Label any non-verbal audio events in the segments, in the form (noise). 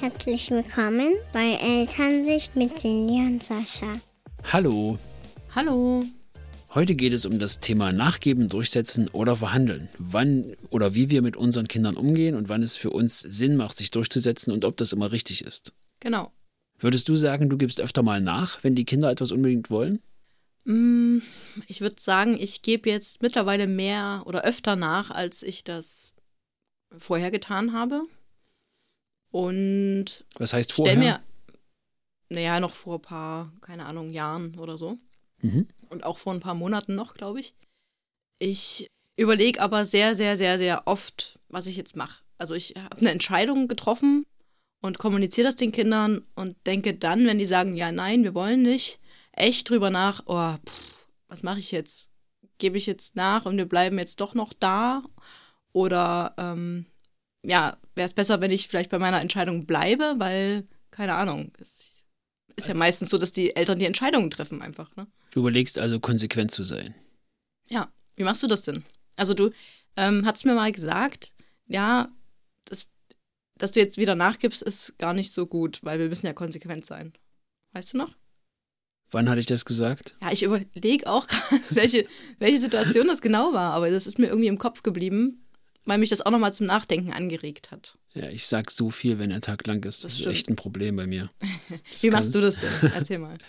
Herzlich willkommen bei Elternsicht mit Cindy und Sascha. Hallo. Hallo. Heute geht es um das Thema Nachgeben, Durchsetzen oder Verhandeln. Wann oder wie wir mit unseren Kindern umgehen und wann es für uns Sinn macht, sich durchzusetzen und ob das immer richtig ist. Genau. Würdest du sagen, du gibst öfter mal nach, wenn die Kinder etwas unbedingt wollen? Mm, ich würde sagen, ich gebe jetzt mittlerweile mehr oder öfter nach, als ich das vorher getan habe. Und Was heißt vorher? mir, naja, noch vor ein paar, keine Ahnung, Jahren oder so. Mhm. Und auch vor ein paar Monaten noch, glaube ich. Ich überlege aber sehr, sehr, sehr, sehr oft, was ich jetzt mache. Also ich habe eine Entscheidung getroffen und kommuniziere das den Kindern und denke dann, wenn die sagen, ja, nein, wir wollen nicht, echt drüber nach, oh, pff, was mache ich jetzt? Gebe ich jetzt nach und wir bleiben jetzt doch noch da? Oder ähm, ja, wäre es besser, wenn ich vielleicht bei meiner Entscheidung bleibe, weil, keine Ahnung, es ist ja meistens so, dass die Eltern die Entscheidungen treffen einfach, ne? Du überlegst also konsequent zu sein. Ja, wie machst du das denn? Also du ähm, hast mir mal gesagt, ja, das, dass du jetzt wieder nachgibst, ist gar nicht so gut, weil wir müssen ja konsequent sein. Weißt du noch? Wann hatte ich das gesagt? Ja, ich überlege auch (laughs) gerade, welche, welche Situation das genau war, aber das ist mir irgendwie im Kopf geblieben, weil mich das auch nochmal zum Nachdenken angeregt hat. Ja, ich sag so viel, wenn der Tag lang ist. Das, Das ist echt ein Problem bei mir. (laughs) Wie kann- machst du das denn? Erzähl mal. (laughs)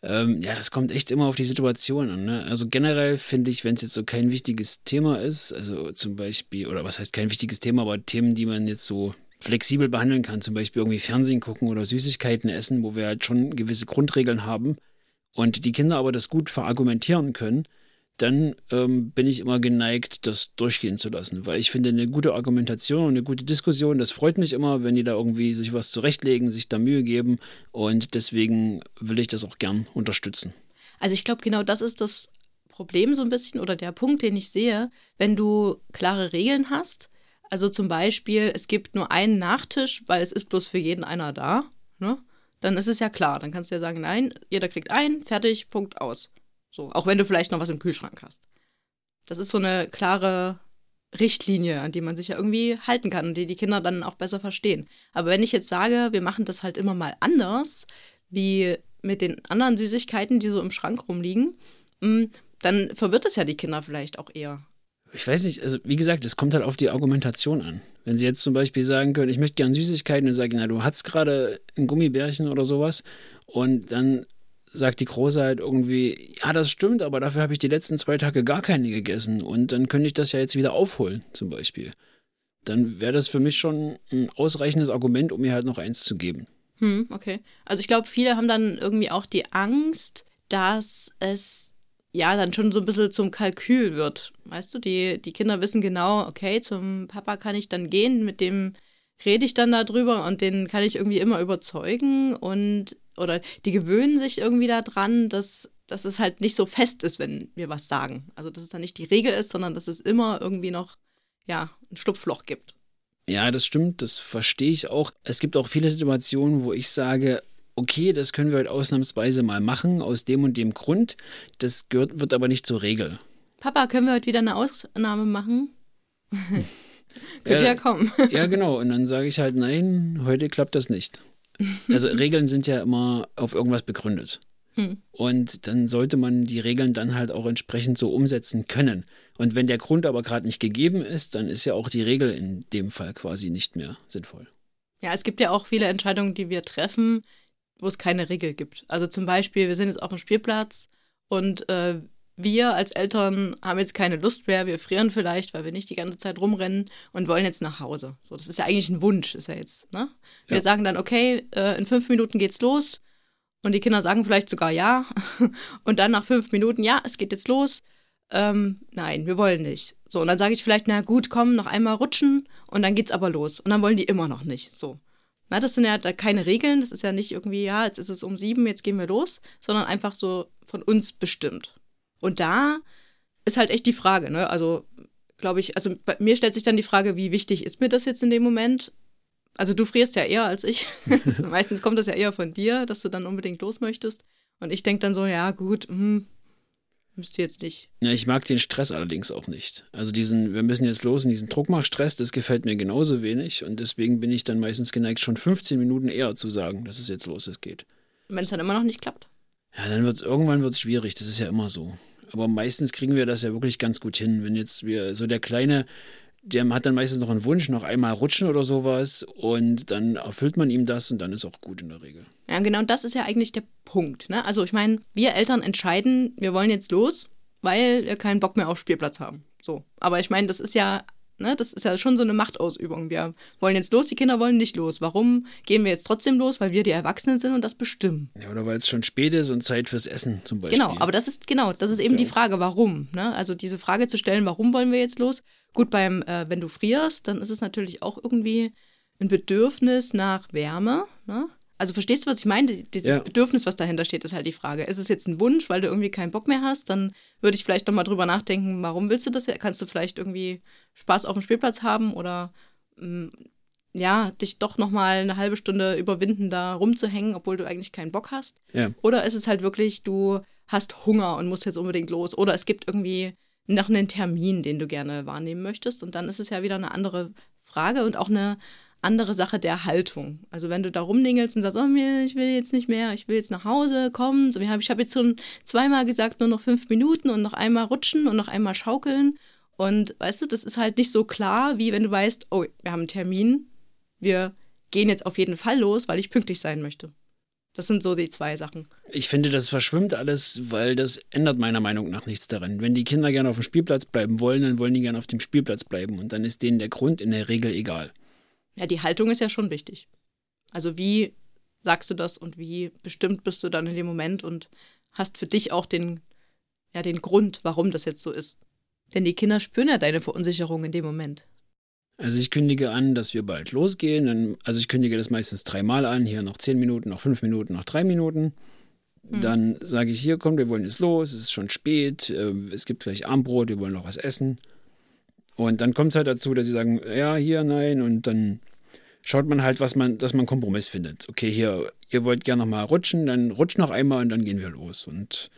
Ähm, ja, das kommt echt immer auf die Situation an. Ne? Also generell finde ich, wenn es jetzt so kein wichtiges Thema ist, also zum Beispiel, oder was heißt kein wichtiges Thema, aber Themen, die man jetzt so flexibel behandeln kann, zum Beispiel irgendwie Fernsehen gucken oder Süßigkeiten essen, wo wir halt schon gewisse Grundregeln haben und die Kinder aber das gut verargumentieren können, dann ähm, bin ich immer geneigt, das durchgehen zu lassen. Weil ich finde, eine gute Argumentation und eine gute Diskussion, das freut mich immer, wenn die da irgendwie sich was zurechtlegen, sich da Mühe geben. Und deswegen will ich das auch gern unterstützen. Also ich glaube, genau das ist das Problem so ein bisschen oder der Punkt, den ich sehe, wenn du klare Regeln hast. Also zum Beispiel, es gibt nur einen Nachtisch, weil es ist bloß für jeden einer da. Ne? Dann ist es ja klar. Dann kannst du ja sagen, nein, jeder kriegt einen, fertig, Punkt aus. So, auch wenn du vielleicht noch was im Kühlschrank hast. Das ist so eine klare Richtlinie, an die man sich ja irgendwie halten kann und die die Kinder dann auch besser verstehen. Aber wenn ich jetzt sage, wir machen das halt immer mal anders, wie mit den anderen Süßigkeiten, die so im Schrank rumliegen, mm, dann verwirrt es ja die Kinder vielleicht auch eher. Ich weiß nicht, also wie gesagt, es kommt halt auf die Argumentation an. Wenn sie jetzt zum Beispiel sagen können, ich möchte gern Süßigkeiten, dann sage ich, na, du hast gerade ein Gummibärchen oder sowas. Und dann sagt die Große halt irgendwie, ja, das stimmt, aber dafür habe ich die letzten zwei Tage gar keine gegessen. Und dann könnte ich das ja jetzt wieder aufholen, zum Beispiel. Dann wäre das für mich schon ein ausreichendes Argument, um mir halt noch eins zu geben. Hm, okay. Also ich glaube, viele haben dann irgendwie auch die Angst, dass es ja dann schon so ein bisschen zum Kalkül wird. Weißt du, die, die Kinder wissen genau, okay, zum Papa kann ich dann gehen, mit dem rede ich dann darüber und den kann ich irgendwie immer überzeugen und oder die gewöhnen sich irgendwie daran, dass, dass es halt nicht so fest ist, wenn wir was sagen. Also dass es dann nicht die Regel ist, sondern dass es immer irgendwie noch ja, ein Schlupfloch gibt. Ja, das stimmt, das verstehe ich auch. Es gibt auch viele Situationen, wo ich sage, okay, das können wir heute ausnahmsweise mal machen, aus dem und dem Grund. Das gehört, wird aber nicht zur Regel. Papa, können wir heute wieder eine Ausnahme machen? (laughs) (laughs) Könnt Ja, ja kommen. (laughs) Ja, genau. Und dann sage ich halt, nein, heute klappt das nicht. Also (laughs) Regeln sind ja immer auf irgendwas begründet. Hm. Und dann sollte man die Regeln dann halt auch entsprechend so umsetzen können. Und wenn der Grund aber gerade nicht gegeben ist, dann ist ja auch die Regel in dem Fall quasi nicht mehr sinnvoll. Ja, es gibt ja auch viele Entscheidungen, die wir treffen, wo es keine Regel gibt. Also zum Beispiel, wir sind jetzt auf dem Spielplatz und äh, wir als Eltern haben jetzt keine Lust mehr, wir frieren vielleicht, weil wir nicht die ganze Zeit rumrennen und wollen jetzt nach Hause. So, das ist ja eigentlich ein Wunsch, ist ja jetzt, ne? Wir Ja. sagen dann, okay, äh, in fünf Minuten geht's los und die Kinder sagen vielleicht sogar ja (laughs) und dann nach fünf Minuten, ja, es geht jetzt los. Ähm, nein, wir wollen nicht. So, und dann sage ich vielleicht, na gut, komm, noch einmal rutschen und dann geht's aber los. Und dann wollen die immer noch nicht. So. Na, das sind ja da keine Regeln, das ist ja nicht irgendwie, ja, jetzt ist es um sieben, jetzt gehen wir los, sondern einfach so von uns bestimmt. Und da ist halt echt die Frage, ne? Also, glaube ich, also bei mir stellt sich dann die Frage, wie wichtig ist mir das jetzt in dem Moment? Also du frierst ja eher als ich. (laughs) (laughs) Meistens kommt das ja eher von dir, dass du dann unbedingt los möchtest. Und ich denke dann so, ja, gut, hm, Müsste jetzt nicht. Ja, ich mag den Stress allerdings auch nicht. Also diesen, wir müssen jetzt los und diesen Druckmachstress, das gefällt mir genauso wenig und deswegen bin ich dann meistens geneigt, schon 15 Minuten eher zu sagen, dass es jetzt los ist, geht. Wenn es dann immer noch nicht klappt. Ja, dann wird es irgendwann wird's schwierig, das ist ja immer so. Aber meistens kriegen wir das ja wirklich ganz gut hin. Wenn jetzt wir, so der Kleine, der hat dann meistens noch einen Wunsch, noch einmal rutschen oder sowas und dann erfüllt man ihm das und dann ist auch gut in der Regel. Ja, genau, das ist ja eigentlich der Punkt. Ne? Also ich meine, wir Eltern entscheiden, wir wollen jetzt los, weil wir keinen Bock mehr auf Spielplatz haben. So. Aber ich meine, das ist ja, ne, das ist ja schon so eine Machtausübung. Wir wollen jetzt los, die Kinder wollen nicht los. Warum gehen wir jetzt trotzdem los? Weil wir die Erwachsenen sind und das bestimmen. Ja, oder weil es schon spät ist und Zeit fürs Essen zum Beispiel. Genau, aber das ist genau, das ist eben die Frage, warum. Ne? Also diese Frage zu stellen, warum wollen wir jetzt los? Gut, beim, äh, wenn du frierst, dann ist es natürlich auch irgendwie ein Bedürfnis nach Wärme. Ne? Also verstehst du, was ich meine? Dieses Ja. Bedürfnis, was dahinter steht, ist halt die Frage. Ist es jetzt ein Wunsch, weil du irgendwie keinen Bock mehr hast? Dann würde ich vielleicht nochmal drüber nachdenken, warum willst du das? Kannst du vielleicht irgendwie Spaß auf dem Spielplatz haben oder ähm, ja, dich doch nochmal eine halbe Stunde überwinden, da rumzuhängen, obwohl du eigentlich keinen Bock hast? Ja. Oder ist es halt wirklich, du hast Hunger und musst jetzt unbedingt los? Oder es gibt irgendwie noch einen Termin, den du gerne wahrnehmen möchtest. Und dann ist es ja wieder eine andere Frage und auch eine andere Sache der Haltung. Also wenn du da rumdingelst und sagst, oh, ich will jetzt nicht mehr, ich will jetzt nach Hause, komm. So, ich habe jetzt schon zweimal gesagt, nur noch fünf Minuten und noch einmal rutschen und noch einmal schaukeln. Und weißt du, das ist halt nicht so klar, wie wenn du weißt, oh, wir haben einen Termin, wir gehen jetzt auf jeden Fall los, weil ich pünktlich sein möchte. Das sind so die zwei Sachen. Ich finde, das verschwimmt alles, weil das ändert meiner Meinung nach nichts daran. Wenn die Kinder gerne auf dem Spielplatz bleiben wollen, dann wollen die gerne auf dem Spielplatz bleiben und dann ist denen der Grund in der Regel egal. Ja, die Haltung ist ja schon wichtig. Also wie sagst du das und wie bestimmt bist du dann in dem Moment und hast für dich auch den, ja, den Grund, warum das jetzt so ist. Denn die Kinder spüren ja deine Verunsicherung in dem Moment. Also ich kündige an, dass wir bald losgehen. Also ich kündige das meistens dreimal an. Hier noch zehn Minuten, noch fünf Minuten, noch drei Minuten. Dann sage ich, hier komm, wir wollen jetzt los, es ist schon spät, äh, es gibt gleich Abendbrot, wir wollen noch was essen. Und dann kommt es halt dazu, dass sie sagen, ja, hier, nein. Und dann schaut man halt, was man, dass man Kompromiss findet. Okay, hier, ihr wollt gerne noch mal rutschen, dann rutscht noch einmal und dann gehen wir los. Und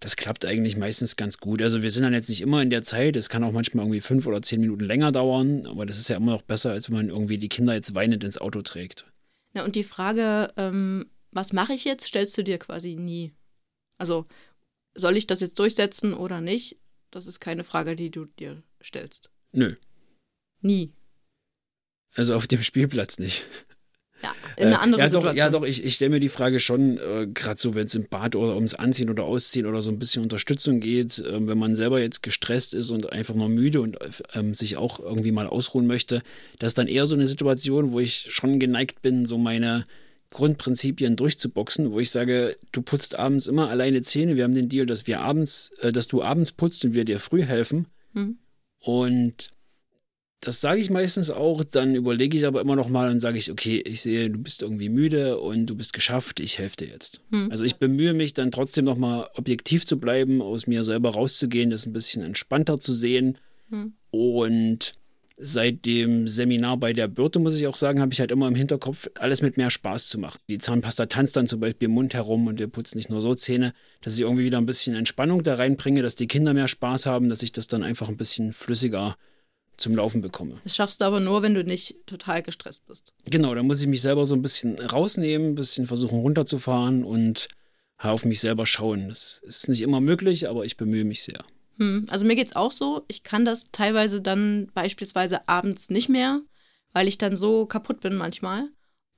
das klappt eigentlich meistens ganz gut. Also wir sind dann jetzt nicht immer in der Zeit. Es kann auch manchmal irgendwie fünf oder zehn Minuten länger dauern, aber das ist ja immer noch besser, als wenn man irgendwie die Kinder jetzt weinend ins Auto trägt. Na, und die Frage, ähm, was mache ich jetzt, stellst du dir quasi nie. Also, soll ich das jetzt durchsetzen oder nicht? Das ist keine Frage, die du dir stellst. Nö, Nie. also auf dem Spielplatz nicht. Ja, in einer Äh, anderen ja, doch, Situation. ja, doch, ich, ich stelle mir die Frage schon, äh, gerade so, wenn es im Bad oder ums Anziehen oder Ausziehen oder so ein bisschen Unterstützung geht, äh, wenn man selber jetzt gestresst ist und einfach nur müde und ähm, sich auch irgendwie mal ausruhen möchte, das ist dann eher so eine Situation, wo ich schon geneigt bin, so meine Grundprinzipien durchzuboxen, wo ich sage, du putzt abends immer alleine Zähne. Wir haben den Deal, dass wir abends, äh, dass du abends putzt und wir dir früh helfen. Mhm. Und das sage ich meistens auch, dann überlege ich aber immer noch mal und sage ich, okay, ich sehe, du bist irgendwie müde und du bist geschafft, ich helfe dir jetzt. Also ich bemühe mich dann trotzdem noch mal objektiv zu bleiben, aus mir selber rauszugehen, das ein bisschen entspannter zu sehen. Und seit dem Seminar bei der Birte, muss ich auch sagen, habe ich halt immer im Hinterkopf, alles mit mehr Spaß zu machen. Die Zahnpasta tanzt dann zum Beispiel im Mund herum und wir putzen nicht nur so Zähne, dass ich irgendwie wieder ein bisschen Entspannung da reinbringe, dass die Kinder mehr Spaß haben, dass ich das dann einfach ein bisschen flüssiger zum Laufen bekomme. Das schaffst du aber nur, wenn du nicht total gestresst bist. Genau, da muss ich mich selber so ein bisschen rausnehmen, ein bisschen versuchen runterzufahren und auf mich selber schauen. Das ist nicht immer möglich, aber ich bemühe mich sehr. Hm, Also mir geht's auch so. Ich kann das teilweise dann beispielsweise abends nicht mehr, weil ich dann so kaputt bin manchmal.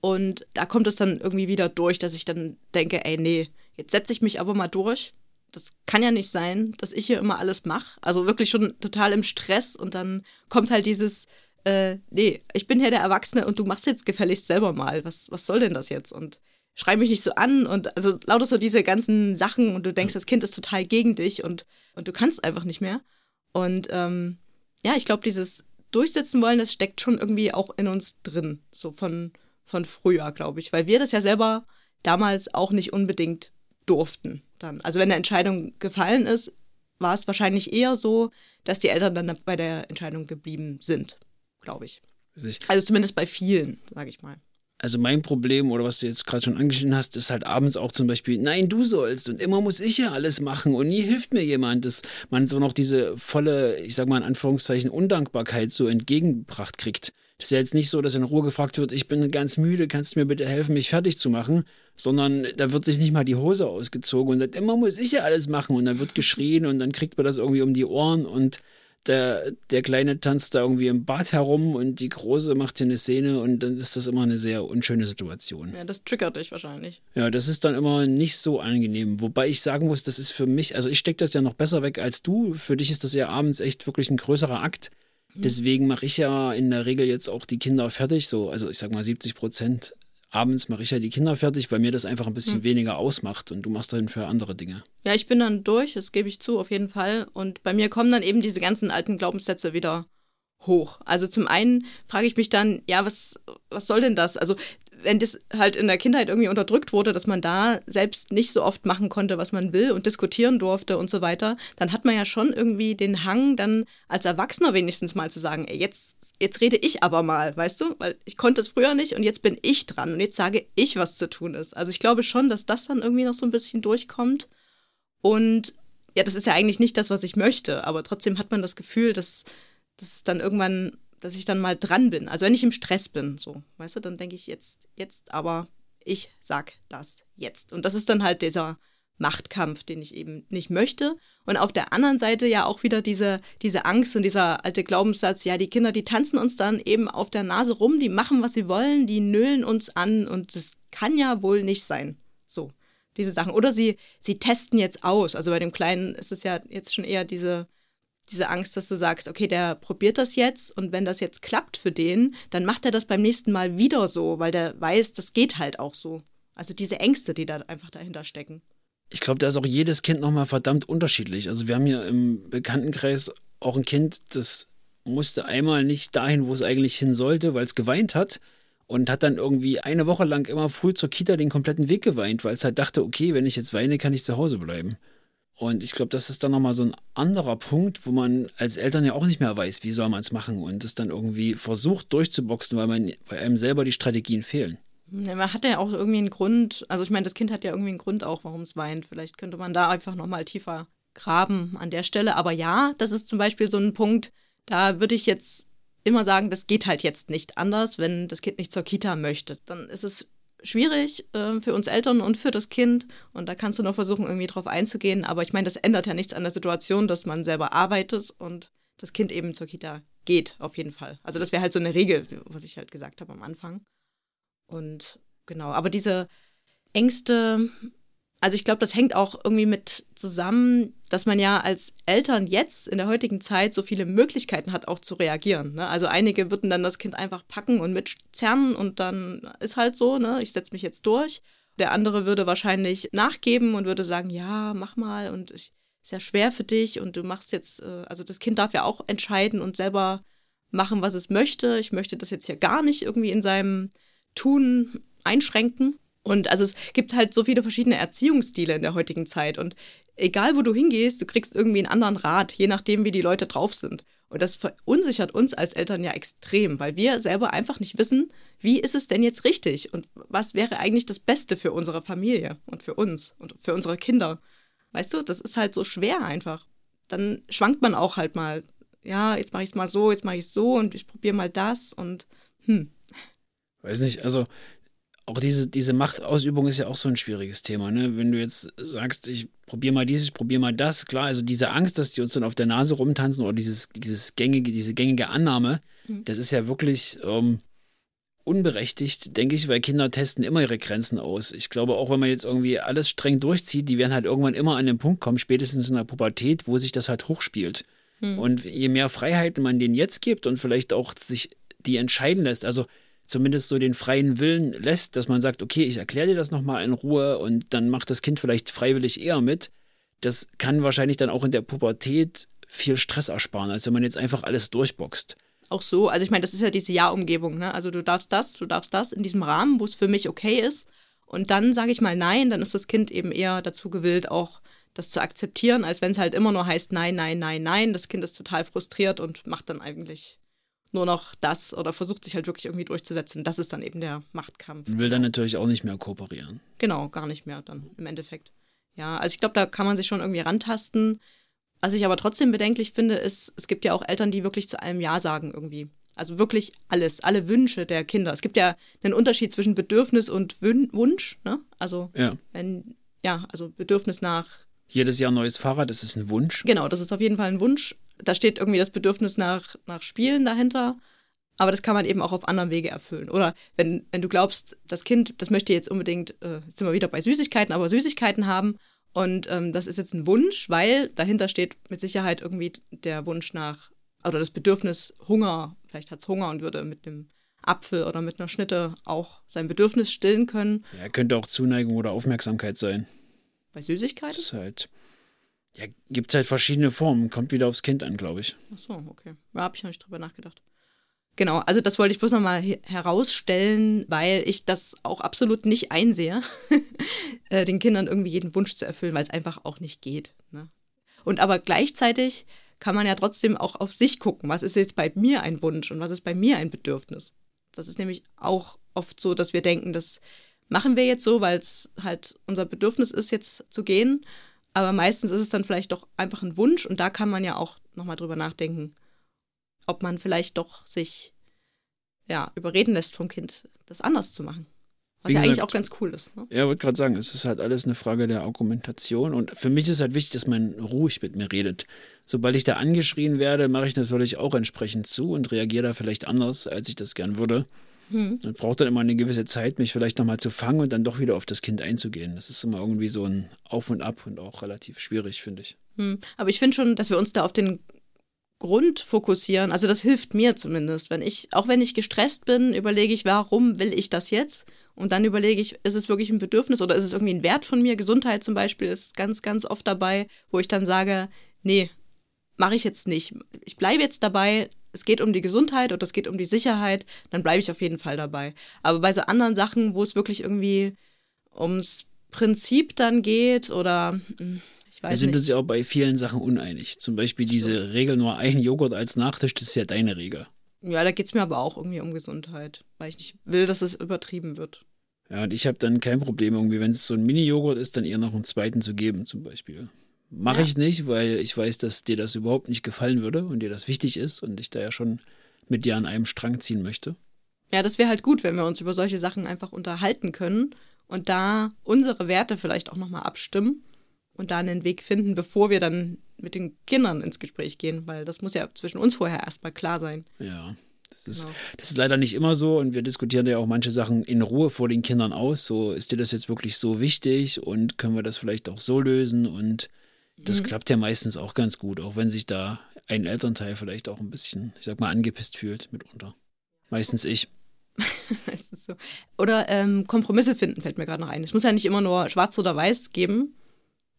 Und da kommt es dann irgendwie wieder durch, dass ich dann denke, ey, nee, jetzt setze ich mich aber mal durch. Das kann ja nicht sein, dass ich hier immer alles mache. Also wirklich schon total im Stress und dann kommt halt dieses, äh, nee, ich bin hier der Erwachsene und du machst jetzt gefälligst selber mal. Was, was soll denn das jetzt? Und schrei mich nicht so an und also lauter so diese ganzen Sachen und du denkst, das Kind ist total gegen dich und, und du kannst einfach nicht mehr. Und ähm, ja, ich glaube, dieses Durchsetzen wollen, das steckt schon irgendwie auch in uns drin, so von, von früher, glaube ich, weil wir das ja selber damals auch nicht unbedingt durften dann. Also wenn eine Entscheidung gefallen ist, war es wahrscheinlich eher so, dass die Eltern dann bei der Entscheidung geblieben sind, glaube ich. Also ich, Also zumindest bei vielen, sage ich mal. Also mein Problem oder was du jetzt gerade schon angeschnitten hast, ist halt abends auch zum Beispiel, nein, du sollst und immer muss ich ja alles machen und nie hilft mir jemand, dass man so noch diese volle, ich sag mal in Anführungszeichen, Undankbarkeit so entgegengebracht kriegt. Das ist ja jetzt nicht so, dass in Ruhe gefragt wird, ich bin ganz müde, kannst du mir bitte helfen, mich fertig zu machen, sondern da wird sich nicht mal die Hose ausgezogen und sagt, immer muss ich ja alles machen und dann wird geschrien und dann kriegt man das irgendwie um die Ohren und der, der Kleine tanzt da irgendwie im Bad herum und die Große macht hier eine Szene und dann ist das immer eine sehr unschöne Situation. Ja, das triggert dich wahrscheinlich. Ja, das ist dann immer nicht so angenehm. Wobei ich sagen muss, das ist für mich, also ich stecke das ja noch besser weg als du. Für dich ist das ja abends echt wirklich ein größerer Akt. Mhm. Deswegen mache ich ja in der Regel jetzt auch die Kinder fertig, so, also ich sag mal 70 Prozent abends mache ich ja die Kinder fertig, weil mir das einfach ein bisschen hm. weniger ausmacht und du machst dann für andere Dinge. Ja, ich bin dann durch, das gebe ich zu, auf jeden Fall. Und bei mir kommen dann eben diese ganzen alten Glaubenssätze wieder hoch. Also zum einen frage ich mich dann, ja, was, was soll denn das? Also wenn das halt in der Kindheit irgendwie unterdrückt wurde, dass man da selbst nicht so oft machen konnte, was man will und diskutieren durfte und so weiter, dann hat man ja schon irgendwie den Hang, dann als Erwachsener wenigstens mal zu sagen, ey, jetzt, jetzt rede ich aber mal, weißt du? Weil ich konnte es früher nicht und jetzt bin ich dran und jetzt sage ich, was zu tun ist. Also ich glaube schon, dass das dann irgendwie noch so ein bisschen durchkommt. Und ja, das ist ja eigentlich nicht das, was ich möchte, aber trotzdem hat man das Gefühl, dass, dass es dann irgendwann dass ich dann mal dran bin. Also wenn ich im Stress bin, so, weißt du, dann denke ich jetzt, jetzt aber, ich sag das jetzt. Und das ist dann halt dieser Machtkampf, den ich eben nicht möchte. Und auf der anderen Seite ja auch wieder diese, diese Angst und dieser alte Glaubenssatz, ja, die Kinder, die tanzen uns dann eben auf der Nase rum, die machen, was sie wollen, die nölen uns an und das kann ja wohl nicht sein. So, diese Sachen. Oder sie, sie testen jetzt aus. Also bei dem Kleinen ist es ja jetzt schon eher diese, diese Angst, dass du sagst, okay, der probiert das jetzt und wenn das jetzt klappt für den, dann macht er das beim nächsten Mal wieder so, weil der weiß, das geht halt auch so. Also diese Ängste, die da einfach dahinter stecken. Ich glaube, da ist auch jedes Kind nochmal verdammt unterschiedlich. Also wir haben hier im Bekanntenkreis auch ein Kind, das musste einmal nicht dahin, wo es eigentlich hin sollte, weil es geweint hat und hat dann irgendwie eine Woche lang immer früh zur Kita den kompletten Weg geweint, weil es halt dachte, okay, wenn ich jetzt weine, kann ich zu Hause bleiben. Und ich glaube, das ist dann nochmal so ein anderer Punkt, wo man als Eltern ja auch nicht mehr weiß, wie soll man es machen und es dann irgendwie versucht durchzuboxen, weil, man, weil einem selber die Strategien fehlen. Man hat ja auch irgendwie einen Grund, also ich meine, das Kind hat ja irgendwie einen Grund auch, warum es weint. Vielleicht könnte man da einfach nochmal tiefer graben an der Stelle. Aber ja, das ist zum Beispiel so ein Punkt, da würde ich jetzt immer sagen, das geht halt jetzt nicht anders, wenn das Kind nicht zur Kita möchte. Dann ist es schwierig äh, für uns Eltern und für das Kind. Und da kannst du noch versuchen, irgendwie drauf einzugehen. Aber ich meine, das ändert ja nichts an der Situation, dass man selber arbeitet und das Kind eben zur Kita geht, auf jeden Fall. Also das wäre halt so eine Regel, was ich halt gesagt habe am Anfang. Und genau, aber diese Ängste, also ich glaube, das hängt auch irgendwie mit zusammen, dass man ja als Eltern jetzt in der heutigen Zeit so viele Möglichkeiten hat, auch zu reagieren. Ne? Also einige würden dann das Kind einfach packen und mitzerren und dann ist halt so, ne, ich setze mich jetzt durch. Der andere würde wahrscheinlich nachgeben und würde sagen, ja, mach mal und ich, ist ja schwer für dich und du machst jetzt, äh, also das Kind darf ja auch entscheiden und selber machen, was es möchte. Ich möchte das jetzt ja gar nicht irgendwie in seinem Tun einschränken. Und also es gibt halt so viele verschiedene Erziehungsstile in der heutigen Zeit. Und egal wo du hingehst, du kriegst irgendwie einen anderen Rat, je nachdem, wie die Leute drauf sind. Und das verunsichert uns als Eltern ja extrem, weil wir selber einfach nicht wissen, wie ist es denn jetzt richtig und was wäre eigentlich das Beste für unsere Familie und für uns und für unsere Kinder. Weißt du, das ist halt so schwer einfach. Dann schwankt man auch halt mal, ja, jetzt mache ich es mal so, jetzt mache ich es so und ich probiere mal das und hm. Weiß nicht, also auch diese, diese Machtausübung ist ja auch so ein schwieriges Thema. Ne? Wenn du jetzt sagst, ich probiere mal dieses, ich probiere mal das, klar, also diese Angst, dass die uns dann auf der Nase rumtanzen oder dieses, dieses gängige, diese gängige Annahme, mhm. das ist ja wirklich ähm, unberechtigt, denke ich, weil Kinder testen immer ihre Grenzen aus. Ich glaube, auch wenn man jetzt irgendwie alles streng durchzieht, die werden halt irgendwann immer an den Punkt kommen, spätestens in der Pubertät, wo sich das halt hochspielt. Mhm. Und je mehr Freiheiten man denen jetzt gibt und vielleicht auch sich die entscheiden lässt, also zumindest so den freien Willen lässt, dass man sagt, okay, ich erkläre dir das nochmal in Ruhe und dann macht das Kind vielleicht freiwillig eher mit, das kann wahrscheinlich dann auch in der Pubertät viel Stress ersparen, als wenn man jetzt einfach alles durchboxt. Auch so, also ich meine, das ist ja diese Ja-Umgebung, ne? Also du darfst das, du darfst das in diesem Rahmen, wo es für mich okay ist. Und dann sage ich mal nein, dann ist das Kind eben eher dazu gewillt, auch das zu akzeptieren, als wenn es halt immer nur heißt nein, nein, nein, nein. Das Kind ist total frustriert und macht dann eigentlich nur noch das oder versucht sich halt wirklich irgendwie durchzusetzen. Das ist dann eben der Machtkampf. Und will dann natürlich auch nicht mehr kooperieren. Genau, gar nicht mehr dann im Endeffekt. Ja, also ich glaube, da kann man sich schon irgendwie rantasten. Was ich aber trotzdem bedenklich finde, ist, es gibt ja auch Eltern, die wirklich zu allem Ja sagen irgendwie. Also wirklich alles, alle Wünsche der Kinder. Es gibt ja einen Unterschied zwischen Bedürfnis und Wün Wunsch. Ne? Also Ja. wenn, ja, also Bedürfnis nach, Jedes Jahr ein neues Fahrrad, das ist ein Wunsch. genau, das ist auf jeden Fall ein Wunsch. Da steht irgendwie das Bedürfnis nach, nach Spielen dahinter. Aber das kann man eben auch auf anderem Wege erfüllen. Oder wenn, wenn du glaubst, das Kind, das möchte jetzt unbedingt, äh, jetzt sind wir wieder bei Süßigkeiten, aber Süßigkeiten haben. Und ähm, das ist jetzt ein Wunsch, weil dahinter steht mit Sicherheit irgendwie der Wunsch nach, oder das Bedürfnis Hunger. Vielleicht hat es Hunger und würde mit einem Apfel oder mit einer Schnitte auch sein Bedürfnis stillen können. Ja, könnte auch Zuneigung oder Aufmerksamkeit sein. Bei Süßigkeiten? Das ist halt. Ja, gibt halt verschiedene Formen. Kommt wieder aufs Kind an, glaube ich. Ach so, okay. Da habe ich noch nicht drüber nachgedacht. Genau, also das wollte ich bloß nochmal herausstellen, weil ich das auch absolut nicht einsehe, (laughs) äh, den Kindern irgendwie jeden Wunsch zu erfüllen, weil es einfach auch nicht geht. Ne? Und aber gleichzeitig kann man ja trotzdem auch auf sich gucken, was ist jetzt bei mir ein Wunsch und was ist bei mir ein Bedürfnis. Das ist nämlich auch oft so, dass wir denken, das machen wir jetzt so, weil es halt unser Bedürfnis ist, jetzt zu gehen. Aber meistens ist es dann vielleicht doch einfach ein Wunsch und da kann man ja auch nochmal drüber nachdenken, ob man vielleicht doch sich ja, überreden lässt vom Kind, das anders zu machen. Was Wie ja eigentlich gesagt- auch ganz cool ist. Ne? Ja, wollte gerade sagen, es ist halt alles eine Frage der Argumentation. Und für mich ist halt wichtig, dass man ruhig mit mir redet. Sobald ich da angeschrien werde, mache ich natürlich auch entsprechend zu und reagiere da vielleicht anders, als ich das gern würde. Und braucht dann immer eine gewisse Zeit, mich vielleicht nochmal zu fangen und dann doch wieder auf das Kind einzugehen. Das ist immer irgendwie so ein Auf und Ab und auch relativ schwierig, finde ich. Hm. Aber ich finde schon, dass wir uns da auf den Grund fokussieren. Also das hilft mir zumindest. Wenn ich, auch wenn ich gestresst bin, überlege ich, warum will ich das jetzt? Und dann überlege ich, ist es wirklich ein Bedürfnis oder ist es irgendwie ein Wert von mir? Gesundheit zum Beispiel ist ganz, ganz oft dabei, wo ich dann sage, nee, mache ich jetzt nicht. Ich bleibe jetzt dabei. Es geht um die Gesundheit oder es geht um die Sicherheit, dann bleibe ich auf jeden Fall dabei. Aber bei so anderen Sachen, wo es wirklich irgendwie ums Prinzip dann geht oder hm, ich Wir weiß sind nicht. uns ja auch bei vielen Sachen uneinig. Zum Beispiel diese Regel nur ein Joghurt als Nachtisch, das ist ja deine Regel. Ja, da geht es mir aber auch irgendwie um Gesundheit, weil ich nicht will, dass es übertrieben wird. Ja, und ich habe dann kein Problem, irgendwie, wenn es so ein Mini-Joghurt ist, dann eher noch einen zweiten zu geben, zum Beispiel. Mache Ja. ich nicht, weil ich weiß, dass dir das überhaupt nicht gefallen würde und dir das wichtig ist und ich da ja schon mit dir an einem Strang ziehen möchte. Ja, das wäre halt gut, wenn wir uns über solche Sachen einfach unterhalten können und da unsere Werte vielleicht auch nochmal abstimmen und da einen Weg finden, bevor wir dann mit den Kindern ins Gespräch gehen, weil das muss ja zwischen uns vorher erstmal klar sein. Ja, das ist, Genau. das ist leider nicht immer so und wir diskutieren ja auch manche Sachen in Ruhe vor den Kindern aus. So, ist dir das jetzt wirklich so wichtig und können wir das vielleicht auch so lösen? Und das Mhm. klappt ja meistens auch ganz gut, auch wenn sich da ein Elternteil vielleicht auch ein bisschen, ich sag mal, angepisst fühlt mitunter. Meistens ich. (laughs) So. Oder ähm, Kompromisse finden, fällt mir gerade noch ein. Es muss ja nicht immer nur schwarz oder weiß geben.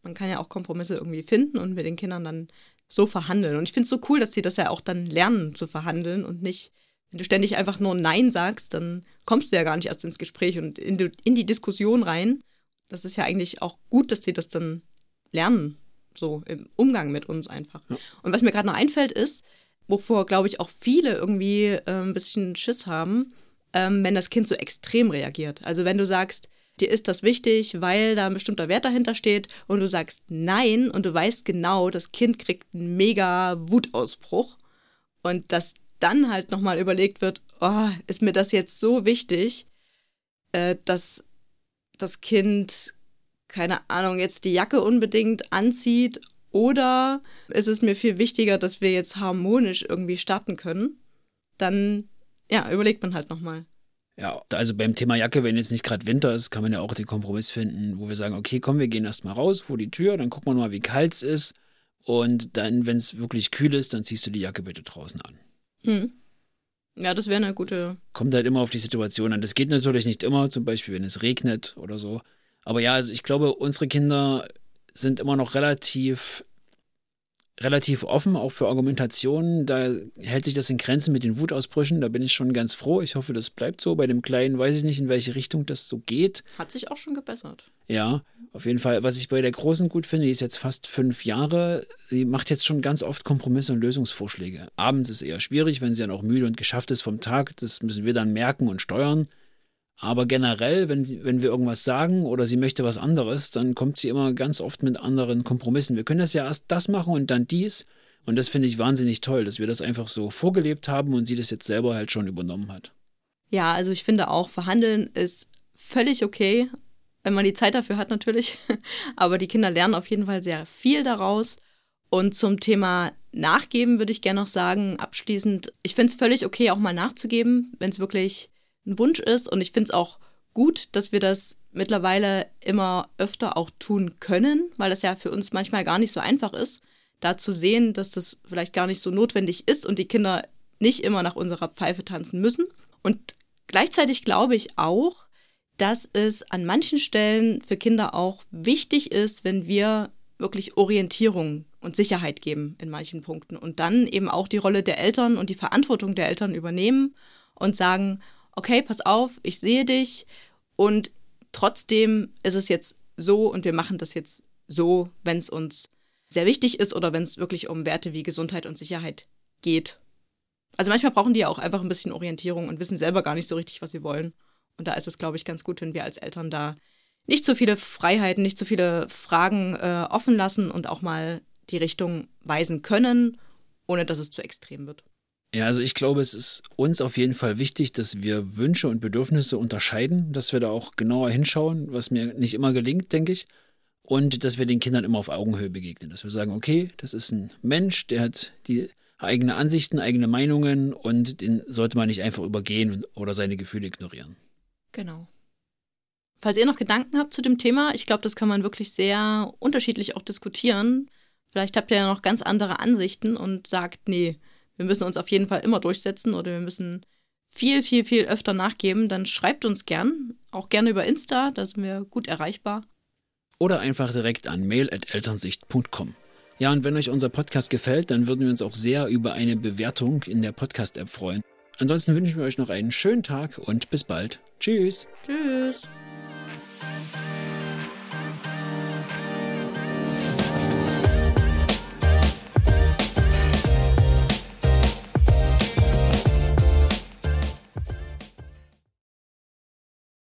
Man kann ja auch Kompromisse irgendwie finden und mit den Kindern dann so verhandeln. Und ich finde es so cool, dass sie das ja auch dann lernen zu verhandeln und nicht, wenn du ständig einfach nur Nein sagst, dann kommst du ja gar nicht erst ins Gespräch und in die, in die Diskussion rein. Das ist ja eigentlich auch gut, dass sie das dann lernen, so im Umgang mit uns einfach. Und was mir gerade noch einfällt ist, wovor, glaube ich, auch viele irgendwie äh, ein bisschen Schiss haben, ähm, wenn das Kind so extrem reagiert. Also wenn du sagst, dir ist das wichtig, weil da ein bestimmter Wert dahinter steht und du sagst nein und du weißt genau, das Kind kriegt einen mega Wutausbruch und dass dann halt nochmal überlegt wird, oh, ist mir das jetzt so wichtig, äh, dass das Kind, keine Ahnung, jetzt die Jacke unbedingt anzieht oder ist es mir viel wichtiger, dass wir jetzt harmonisch irgendwie starten können, dann ja, überlegt man halt nochmal. Ja, also beim Thema Jacke, wenn jetzt nicht gerade Winter ist, kann man ja auch den Kompromiss finden, wo wir sagen, okay, komm, wir gehen erstmal raus vor die Tür, dann gucken wir mal, wie kalt es ist. Und dann, wenn es wirklich kühl ist, dann ziehst du die Jacke bitte draußen an. Hm. Ja, das wäre eine gute. Kommt halt immer auf die Situation an. Das geht natürlich nicht immer, zum Beispiel, wenn es regnet oder so. Aber ja, also ich glaube, unsere Kinder sind immer noch relativ, relativ offen, auch für Argumentationen. Da hält sich das in Grenzen mit den Wutausbrüchen. Da bin ich schon ganz froh. Ich hoffe, das bleibt so. Bei dem Kleinen weiß ich nicht, in welche Richtung das so geht. Hat sich auch schon gebessert. Ja, auf jeden Fall. Was ich bei der Großen gut finde, die ist jetzt fast fünf Jahre. Sie macht jetzt schon ganz oft Kompromisse und Lösungsvorschläge. Abends ist eher schwierig, wenn sie dann auch müde und geschafft ist vom Tag. Das müssen wir dann merken und steuern. Aber generell, wenn, sie, wenn wir irgendwas sagen oder sie möchte was anderes, dann kommt sie immer ganz oft mit anderen Kompromissen. Wir können das ja erst das machen und dann dies. Und das finde ich wahnsinnig toll, dass wir das einfach so vorgelebt haben und sie das jetzt selber halt schon übernommen hat. Ja, also ich finde auch, verhandeln ist völlig okay, wenn man die Zeit dafür hat natürlich. (laughs) Aber die Kinder lernen auf jeden Fall sehr viel daraus. Und zum Thema Nachgeben würde ich gerne noch sagen, abschließend, ich finde es völlig okay, auch mal nachzugeben, wenn es wirklich ein Wunsch ist. Und ich finde es auch gut, dass wir das mittlerweile immer öfter auch tun können, weil das ja für uns manchmal gar nicht so einfach ist, da zu sehen, dass das vielleicht gar nicht so notwendig ist und die Kinder nicht immer nach unserer Pfeife tanzen müssen. Und gleichzeitig glaube ich auch, dass es an manchen Stellen für Kinder auch wichtig ist, wenn wir wirklich Orientierung und Sicherheit geben in manchen Punkten und dann eben auch die Rolle der Eltern und die Verantwortung der Eltern übernehmen und sagen, okay, pass auf, ich sehe dich und trotzdem ist es jetzt so und wir machen das jetzt so, wenn es uns sehr wichtig ist oder wenn es wirklich um Werte wie Gesundheit und Sicherheit geht. Also manchmal brauchen die ja auch einfach ein bisschen Orientierung und wissen selber gar nicht so richtig, was sie wollen. Und da ist es, glaube ich, ganz gut, wenn wir als Eltern da nicht so viele Freiheiten, nicht so viele Fragen äh, offen lassen und auch mal die Richtung weisen können, ohne dass es zu extrem wird. Ja, also ich glaube, es ist uns auf jeden Fall wichtig, dass wir Wünsche und Bedürfnisse unterscheiden, dass wir da auch genauer hinschauen, was mir nicht immer gelingt, denke ich. Und dass wir den Kindern immer auf Augenhöhe begegnen, dass wir sagen, okay, das ist ein Mensch, der hat die eigene Ansichten, eigene Meinungen und den sollte man nicht einfach übergehen oder seine Gefühle ignorieren. Genau. Falls ihr noch Gedanken habt zu dem Thema, ich glaube, das kann man wirklich sehr unterschiedlich auch diskutieren. Vielleicht habt ihr ja noch ganz andere Ansichten und sagt, nee, wir müssen uns auf jeden Fall immer durchsetzen oder wir müssen viel, viel, viel öfter nachgeben, dann schreibt uns gern, auch gerne über Insta, da sind wir gut erreichbar. Oder einfach direkt an mail.elternsicht.com. Ja, und wenn euch unser Podcast gefällt, dann würden wir uns auch sehr über eine Bewertung in der Podcast-App freuen. Ansonsten wünschen wir euch noch einen schönen Tag und bis bald. Tschüss. Tschüss.